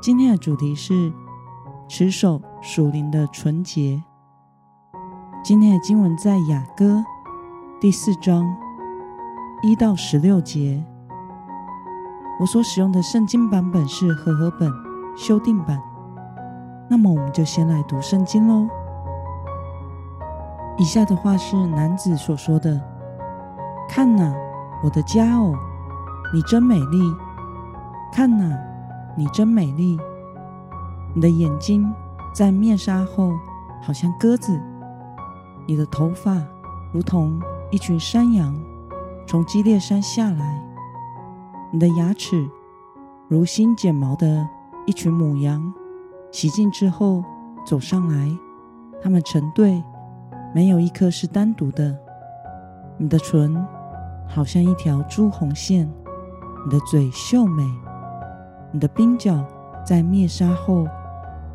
今天的主题是持守属灵的纯洁。今天的经文在雅歌第四章一到十六节。我所使用的圣经版本是和合本修订版。那么，我们就先来读圣经喽。以下的话是男子所说的：“看哪，我的家哦，你真美丽！看哪。”你真美丽，你的眼睛在面纱后好像鸽子，你的头发如同一群山羊从基列山下来，你的牙齿如新剪毛的一群母羊洗净之后走上来，它们成对，没有一颗是单独的。你的唇好像一条朱红线，你的嘴秀美。你的鬓角在灭杀后，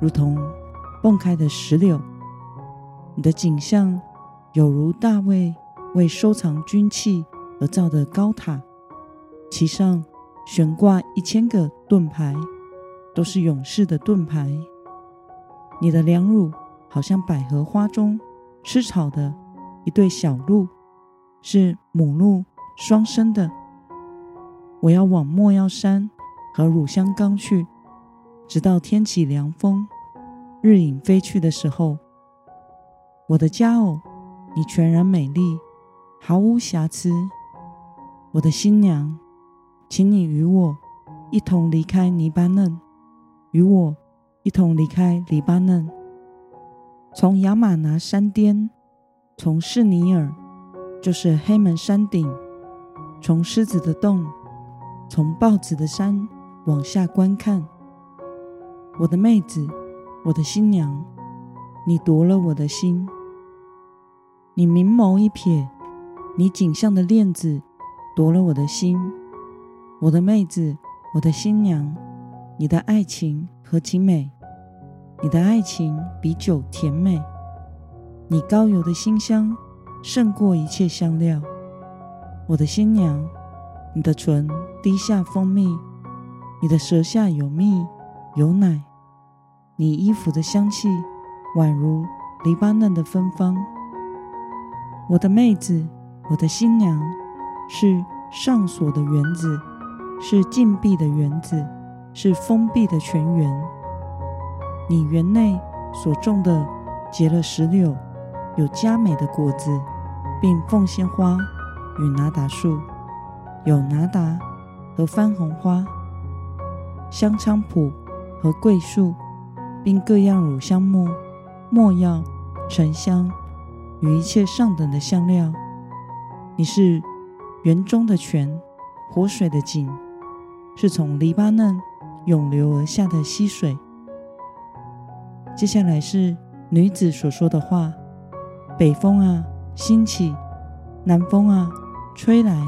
如同迸开的石榴；你的景象有如大卫为收藏军器而造的高塔，其上悬挂一千个盾牌，都是勇士的盾牌。你的两乳好像百合花中吃草的一对小鹿，是母鹿双生的。我要往莫药山。和乳香刚去，直到天起凉风，日影飞去的时候。我的佳偶，你全然美丽，毫无瑕疵。我的新娘，请你与我一同离开黎巴嫩，与我一同离开黎巴嫩，从亚玛拿山巅，从士尼尔，就是黑门山顶，从狮子的洞，从豹子的山。往下观看，我的妹子，我的新娘，你夺了我的心。你明眸一瞥，你颈项的链子夺了我的心。我的妹子，我的新娘，你的爱情何其美！你的爱情比酒甜美，你高油的馨香胜过一切香料。我的新娘，你的唇滴下蜂蜜。你的舌下有蜜有奶，你衣服的香气宛如黎巴嫩的芬芳。我的妹子，我的新娘，是上锁的园子，是禁闭的园子，是封闭的泉源。你园内所种的结了石榴，有佳美的果子，并凤仙花与拿达树，有拿达和番红花。香菖蒲和桂树，并各样乳香木、墨药、沉香与一切上等的香料。你是园中的泉，活水的井，是从黎巴嫩涌流而下的溪水。接下来是女子所说的话：北风啊，兴起；南风啊，吹来，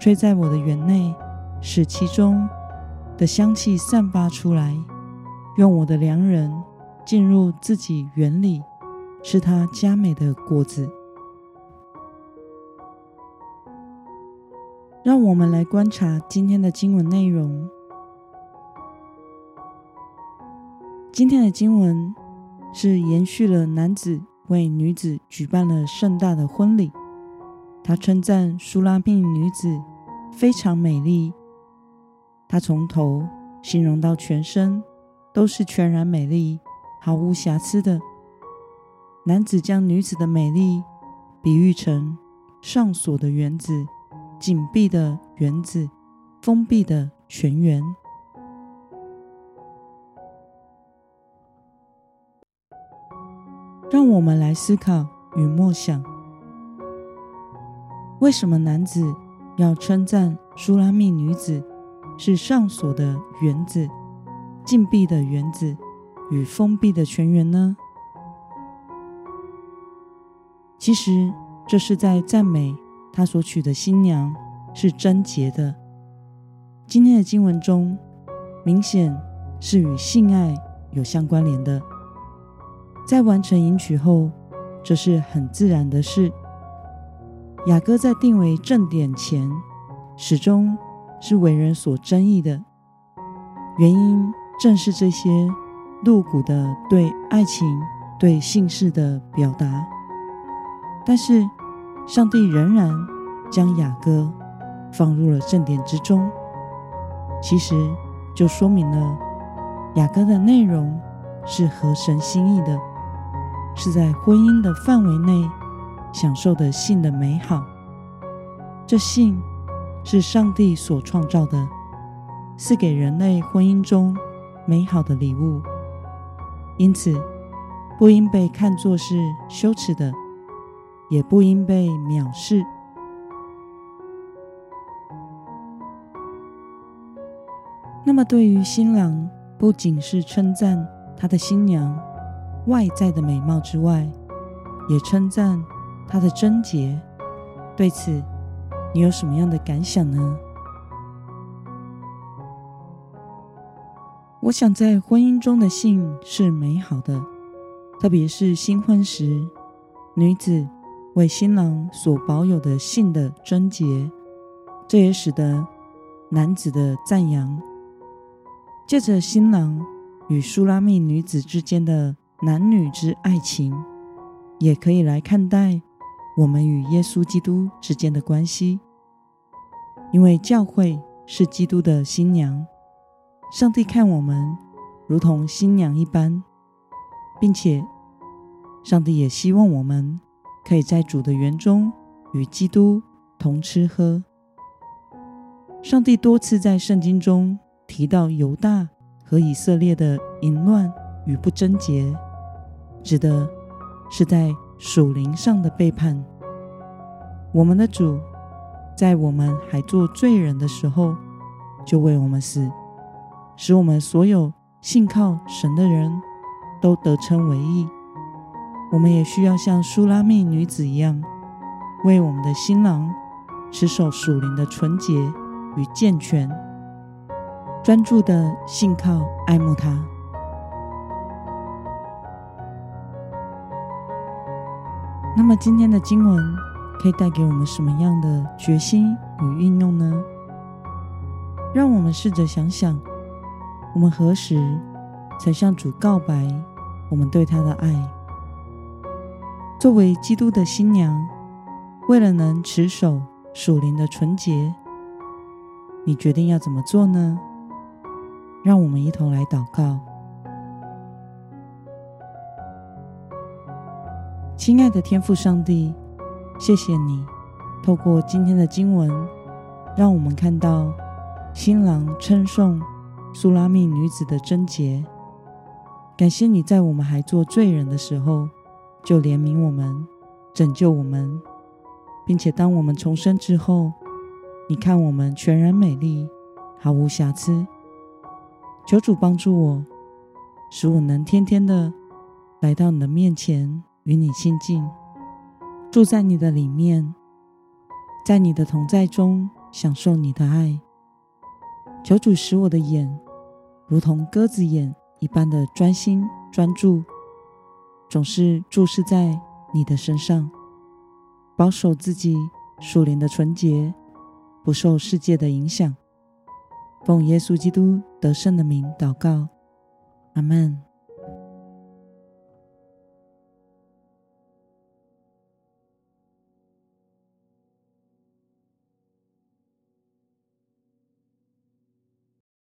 吹在我的园内，使其中。的香气散发出来，愿我的良人进入自己园里，吃他佳美的果子。让我们来观察今天的经文内容。今天的经文是延续了男子为女子举办了盛大的婚礼，他称赞苏拉密女子非常美丽。他从头形容到全身，都是全然美丽、毫无瑕疵的。男子将女子的美丽比喻成上锁的园子、紧闭的园子、封闭的泉源。让我们来思考与默想：为什么男子要称赞苏拉密女子？是上所的园子，禁闭的园子与封闭的泉源呢？其实这是在赞美他所娶的新娘是贞洁的。今天的经文中，明显是与性爱有相关联的。在完成迎娶后，这是很自然的事。雅歌在定为正点前，始终是为人所争议的，原因正是这些露骨的对爱情、对性事的表达。但是，上帝仍然将雅歌放入了正典之中，其实就说明了雅歌的内容是合神心意的，是在婚姻的范围内。享受的性的美好，这性是上帝所创造的，是给人类婚姻中美好的礼物，因此不应被看作是羞耻的，也不应被藐视。那么，对于新郎，不仅是称赞他的新娘外在的美貌之外，也称赞。他的贞洁，对此你有什么样的感想呢？我想，在婚姻中的性是美好的，特别是新婚时，女子为新郎所保有的性的贞洁，这也使得男子的赞扬。借着新郎与苏拉密女子之间的男女之爱情，也可以来看待。我们与耶稣基督之间的关系，因为教会是基督的新娘，上帝看我们如同新娘一般，并且上帝也希望我们可以在主的园中与基督同吃喝。上帝多次在圣经中提到犹大和以色列的淫乱与不贞洁，指的是在属灵上的背叛，我们的主在我们还做罪人的时候，就为我们死，使我们所有信靠神的人都得称为义。我们也需要像苏拉密女子一样，为我们的新郎持守属灵的纯洁与健全，专注的信靠爱慕他。那么今天的经文可以带给我们什么样的决心与运用呢？让我们试着想想，我们何时才向主告白我们对他的爱？作为基督的新娘，为了能持守属灵的纯洁，你决定要怎么做呢？让我们一同来祷告。亲爱的天父上帝，谢谢你透过今天的经文，让我们看到新郎称颂苏拉密女子的贞洁。感谢你在我们还做罪人的时候，就怜悯我们，拯救我们，并且当我们重生之后，你看我们全然美丽，毫无瑕疵。求主帮助我，使我能天天的来到你的面前。与你亲近，住在你的里面，在你的同在中享受你的爱。求主使我的眼如同鸽子眼一般的专心专注，总是注视在你的身上，保守自己属灵的纯洁，不受世界的影响。奉耶稣基督得胜的名祷告，阿门。